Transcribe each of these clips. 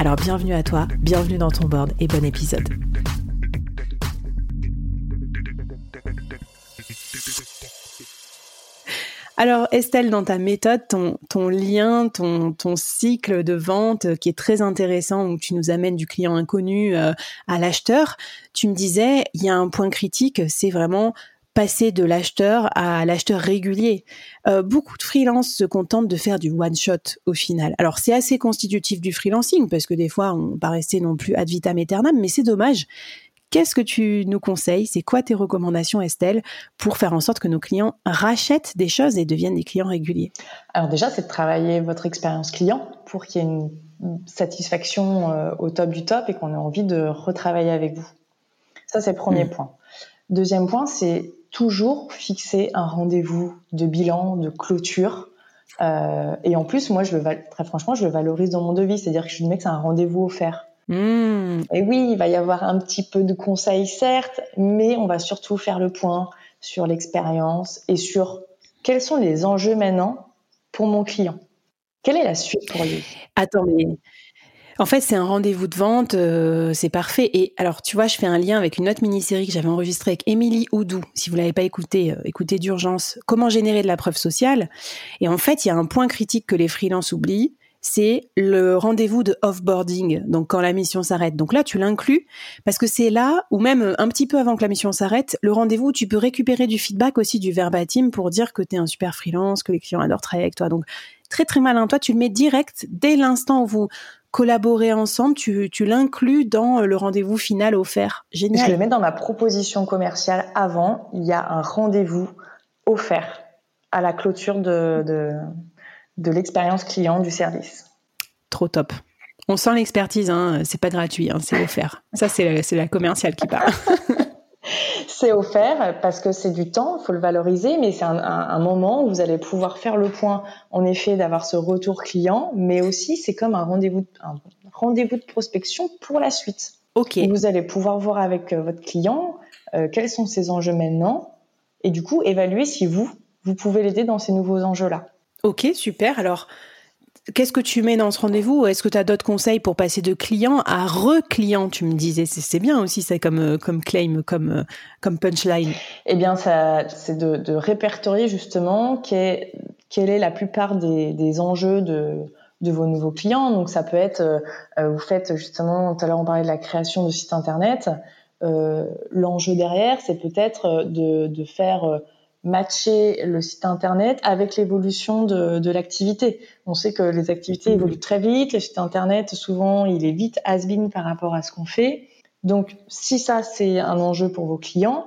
Alors bienvenue à toi, bienvenue dans ton board et bon épisode. Alors Estelle, dans ta méthode, ton, lien, ton, ton, cycle de vente qui est très intéressant, où tu nous amènes du client inconnu euh, à l'acheteur, tu me disais, il y a un point critique, c'est vraiment passer de l'acheteur à l'acheteur régulier. Euh, beaucoup de freelance se contentent de faire du one shot au final. Alors c'est assez constitutif du freelancing parce que des fois on pas rester non plus ad vitam aeternam, mais c'est dommage. Qu'est-ce que tu nous conseilles? C'est quoi tes recommandations, Estelle, pour faire en sorte que nos clients rachètent des choses et deviennent des clients réguliers? Alors déjà, c'est de travailler votre expérience client pour qu'il y ait une satisfaction euh, au top du top et qu'on ait envie de retravailler avec vous. Ça, c'est le premier mmh. point. Deuxième point, c'est toujours fixer un rendez-vous de bilan, de clôture. Euh, et en plus, moi, je le très franchement, je le valorise dans mon devis, c'est-à-dire que je dis mec, c'est un rendez-vous offert. Mmh. Et oui, il va y avoir un petit peu de conseils, certes, mais on va surtout faire le point sur l'expérience et sur quels sont les enjeux maintenant pour mon client. Quelle est la suite pour lui? Attends, mais en fait, c'est un rendez-vous de vente, euh, c'est parfait. Et alors, tu vois, je fais un lien avec une autre mini-série que j'avais enregistrée avec Émilie Oudou. Si vous l'avez pas écouté, euh, écoutez d'urgence. Comment générer de la preuve sociale Et en fait, il y a un point critique que les freelances oublient, c'est le rendez-vous de offboarding, donc quand la mission s'arrête. Donc là, tu l'inclus parce que c'est là, ou même un petit peu avant que la mission s'arrête, le rendez-vous où tu peux récupérer du feedback aussi du verbatim pour dire que tu es un super freelance, que les clients adorent travailler avec toi. Donc très très malin. Toi, tu le mets direct dès l'instant où vous collaborez ensemble, tu, tu l'inclus dans le rendez-vous final offert. Génial. Je le mets dans ma proposition commerciale avant. Il y a un rendez-vous offert à la clôture de, de de l'expérience client du service. Trop top. On sent l'expertise, hein. c'est pas gratuit, hein, c'est offert. Ça, c'est la, commerciale qui parle. c'est offert parce que c'est du temps, il faut le valoriser, mais c'est un, moment où vous allez pouvoir faire le point, en effet, d'avoir ce retour client, mais aussi c'est comme un rendez-vous, rendez-vous de prospection pour la suite. Ok. vous allez pouvoir voir avec euh, votre client euh, quels sont ses enjeux maintenant, et du coup évaluer si vous, vous pouvez l'aider dans ces nouveaux enjeux-là. Ok, super. Alors, qu'est-ce que tu mets dans ce rendez-vous? Est-ce que tu as d'autres conseils pour passer de client à re-client? Tu me disais, c'est bien aussi ça comme, euh, comme claim, comme, euh, comme punchline. Eh bien, c'est de, répertorier justement quelle est la plupart des, enjeux de, vos nouveaux clients. Donc, ça peut être, euh, vous faites justement, tout à l'heure on parlait de la création de sites internet. L'enjeu derrière, c'est peut-être de, de faire matcher le site internet avec l'évolution de, de l'activité. On sait que les activités évoluent très vite, le site internet souvent il est vite has-been par rapport à ce qu'on fait. Donc si ça c'est un enjeu pour vos clients,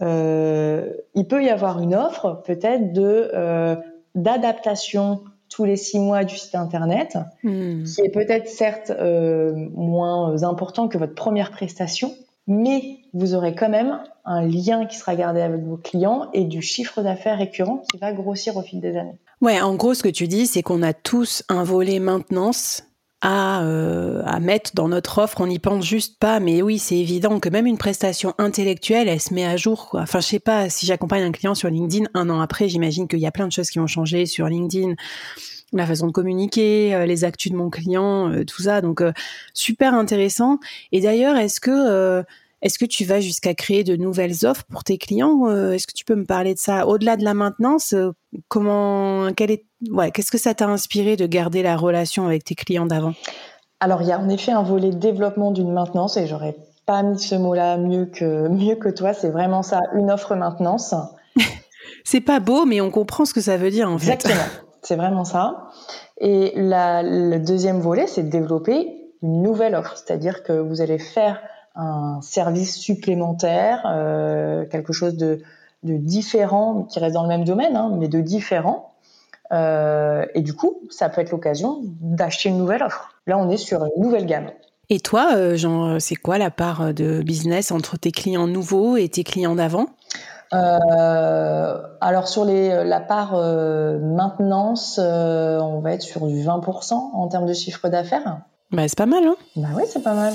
euh, il peut y avoir une offre peut-être de euh, d'adaptation tous les six mois du site internet, hmm. qui est peut-être certes euh, moins important que votre première prestation, mais vous aurez quand même un lien qui sera gardé avec vos clients et du chiffre d'affaires récurrent qui va grossir au fil des années. Ouais, en gros, ce que tu dis, c'est qu'on a tous un volet maintenance à, euh, à mettre dans notre offre. On n'y pense juste pas, mais oui, c'est évident que même une prestation intellectuelle, elle se met à jour. Enfin, je sais pas, si j'accompagne un client sur LinkedIn, un an après, j'imagine qu'il y a plein de choses qui ont changé sur LinkedIn la façon de communiquer, euh, les actus de mon client, euh, tout ça. Donc euh, super intéressant. Et d'ailleurs, est-ce que est-ce que tu vas jusqu'à créer de nouvelles offres pour tes clients Est-ce que tu peux me parler de ça Au-delà de la maintenance, comment, quel est, ouais, qu'est-ce que ça t'a inspiré de garder la relation avec tes clients d'avant? Alors, il y a en effet un volet développement d'une maintenance et j'aurais pas mis ce mot-là mieux que, mieux que toi. C'est vraiment ça, une offre maintenance. c'est pas beau, mais on comprend ce que ça veut dire en fait. Exactement, c'est vraiment ça. Et le deuxième volet, c'est de développer une nouvelle offre, c'est-à-dire que vous allez faire un service supplémentaire, euh, quelque chose de, de, différent, qui reste dans le même domaine, hein, mais de différent. Euh, et du coup, ça peut être l'occasion d'acheter une nouvelle offre. Là, on est sur une nouvelle gamme. Et toi, euh, Jean, c'est quoi la part de business entre tes clients nouveaux et tes clients d'avant? Euh, alors sur les, la part euh, maintenance, euh, on va être sur du 20% en termes de chiffre d'affaires. Bah c'est pas mal, hein Bah oui, c'est pas mal.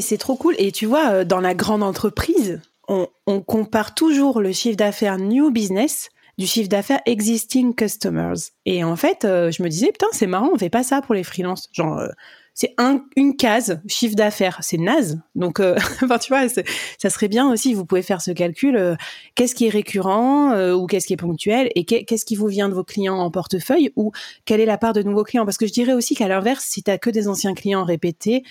C'est trop cool. Et tu vois, euh, dans la grande entreprise, on, compare toujours le chiffre d'affaires new business du chiffre d'affaires existing customers. Et en fait, euh, je me disais, putain, c'est marrant, on fait pas ça pour les freelances. Genre, euh, c'est un, une case chiffre d'affaires, c'est naze. Donc, tu vois, ça serait bien aussi, vous pouvez faire ce calcul. qu'est-ce qui est récurrent ou qu'est-ce qui est ponctuel et qu'est-ce qui vous vient de vos clients en portefeuille ou quelle est la part de nouveaux clients Parce que je dirais aussi qu'à l'inverse, si tu as que des anciens clients répétés,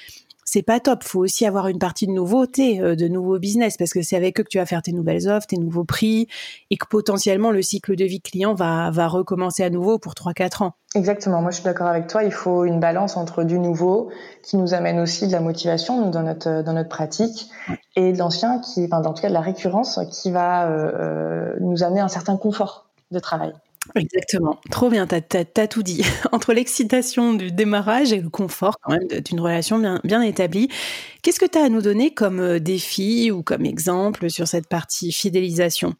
c'est pas top. Faut aussi avoir une partie de nouveauté, euh, de nouveaux business, parce que c'est avec eux que tu vas faire tes nouvelles offres, tes nouveaux prix, et que potentiellement le cycle de vie client va, va recommencer à nouveau pour 3-4 ans. Exactement. Moi, je suis d'accord avec toi. Il faut une balance entre du nouveau qui nous amène aussi de la motivation dans notre dans notre pratique et de l'ancien qui, enfin, dans tout cas de la récurrence qui va euh, euh nous amener un certain confort de travail. Exactement. Trop bien, t'as as, tout dit. Entre l'excitation du démarrage et le confort quand même d'une relation bien, bien établie. Qu'est-ce que tu as à nous donner comme euh, défi ou comme exemple sur cette partie fidélisation?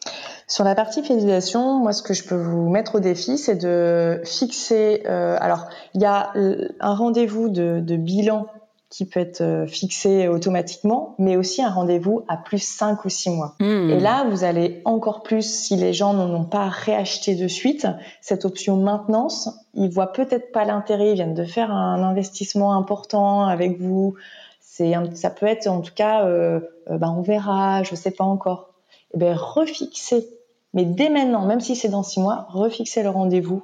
Sur la partie fidélisation, moi ce que je peux vous mettre au défi, c'est de fixer... Euh, alors, il y a un rendez-vous de, de bilan qui peut être euh, fixé automatiquement, mais aussi un rendez-vous à plus 5 ou 6 mois. Hmm. Et là, vous allez encore plus, si les gens n'en ont pas réacheté de suite, cette option maintenance, ils voient peut-être pas l'intérêt, ils viennent de faire un investissement important avec vous. C'est, ça peut être en tout cas, euh, euh bah, on verra, je sais pas encore. Et eh ben refixer, mais dès maintenant, même si c'est dans 6 mois, refixer le rendez-vous,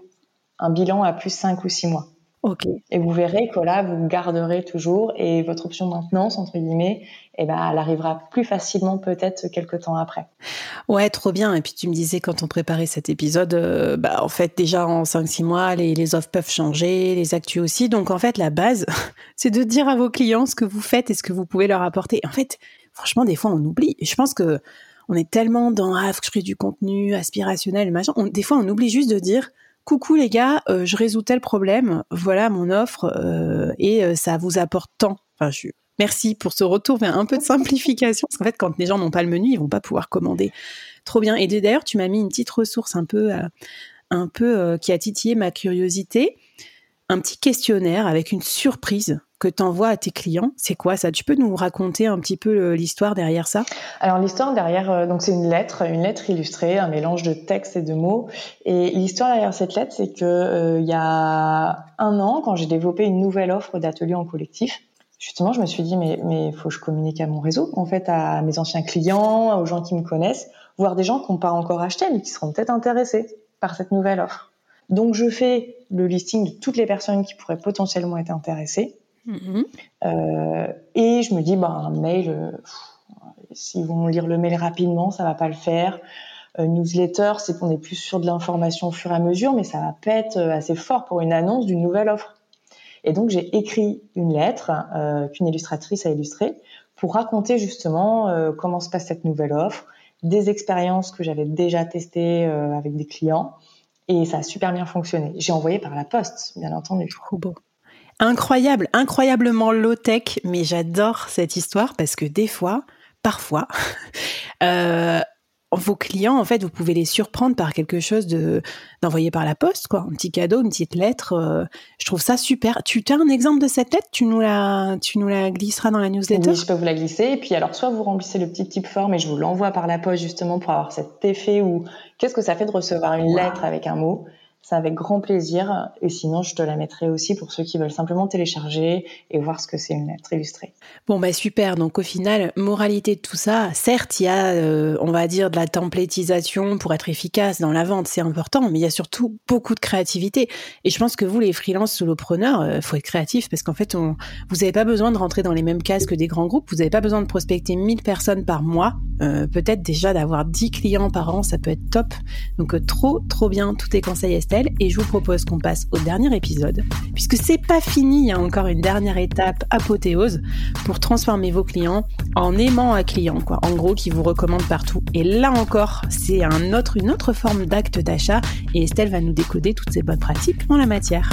un bilan à plus 5 ou 6 mois. Ok. Et vous verrez que là, vous garderez toujours et votre option de maintenance, entre guillemets, eh ben, elle arrivera plus facilement peut-être quelques temps après. Ouais, trop bien. Et puis tu me disais quand on préparait cet épisode, euh, bah, en fait, déjà en 5-6 mois, les, les offres peuvent changer, les actus aussi. Donc en fait, la base, c'est de dire à vos clients ce que vous faites et ce que vous pouvez leur apporter. En fait, franchement, des fois, on oublie. Et je pense que on est tellement dans, ah, je crée du contenu aspirationnel, machin. des fois, on oublie juste de dire, coucou les gars, euh, je résous tel problème, voilà mon offre euh, et euh, ça vous apporte tant. Enfin, je, merci pour ce retour vers un peu de simplification parce qu'en fait, quand les gens n'ont pas le menu, ils vont pas pouvoir commander. Trop bien. Et d'ailleurs, tu m'as mis une petite ressource un peu, un peu qui a titillé ma curiosité, un petit questionnaire avec une surprise que tu envoies à tes clients. C'est quoi ça? Tu peux nous raconter un petit peu euh, l'histoire derrière ça? Alors l'histoire derrière, euh, donc c'est une lettre, une lettre illustrée, un mélange de texte et de mots. Et l'histoire derrière cette lettre, c'est que euh, il y a un an, quand j'ai développé une nouvelle offre d'atelier en collectif, justement, je me suis dit mais mais faut que je communique à mon réseau, en fait, à mes anciens clients, aux gens qui me connaissent, voire des gens qui n'ont pas encore acheté mais qui seront peut-être intéressés par cette nouvelle offre. Donc je fais le listing de toutes les personnes qui pourraient potentiellement être intéressées. Mm-hmm. Euh, et je me dis, bah, un mail, euh, s'ils vont lire le mail rapidement, ça va pas le faire. Euh, newsletter, c'est qu'on est plus sur de l'information au fur et à mesure, mais ça va pas être assez fort pour une annonce d'une nouvelle offre. Et donc j'ai écrit une lettre qu'une illustratrice a illustrée pour raconter justement comment se passe cette nouvelle offre, des expériences que j'avais déjà testées avec des clients, et ça a super bien fonctionné. J'ai envoyé par la poste, bien entendu. Incroyable, incroyablement low-tech, mais j'adore cette histoire parce que des fois, parfois, euh, vos clients, en fait, vous pouvez les surprendre par quelque chose de d'envoyé par la poste, quoi, un petit cadeau, une petite lettre. Euh, je trouve ça super. Tu as un exemple de cette lettre? Tu nous la, tu nous la glisseras dans la newsletter? Oui, je peux vous la glisser. Et puis alors, soit vous remplissez le petit type forme et je vous l'envoie par la poste justement pour avoir cet effet où qu'est-ce que ça fait de recevoir une lettre avec un mot? C'est avec grand plaisir. Et sinon, je te la mettrai aussi pour ceux qui veulent simplement télécharger et voir ce que c'est une lettre illustrée. Bon, bah super. Donc au final, moralité de tout ça, certes, il y a, euh, on va dire, de la templétisation pour être efficace dans la vente, c'est important, mais il y a surtout beaucoup de créativité. Et je pense que vous, les freelances solopreneurs, il euh, faut être créatif parce qu'en fait, on, vous n'avez pas besoin de rentrer dans les mêmes cases que des grands groupes. Vous n'avez pas besoin de prospecter 1000 personnes par mois. Euh, peut-être déjà d'avoir 10 clients par an, ça peut être top. Donc trop, trop bien. Tous tes conseils, et je vous propose qu'on passe au dernier épisode, puisque c'est pas fini, il y a encore une dernière étape apothéose pour transformer vos clients en aimant un client, quoi. En gros, qui vous recommande partout. Et là encore, c'est un autre, une autre forme d'acte d'achat et Estelle va nous décoder toutes ces bonnes pratiques en la matière.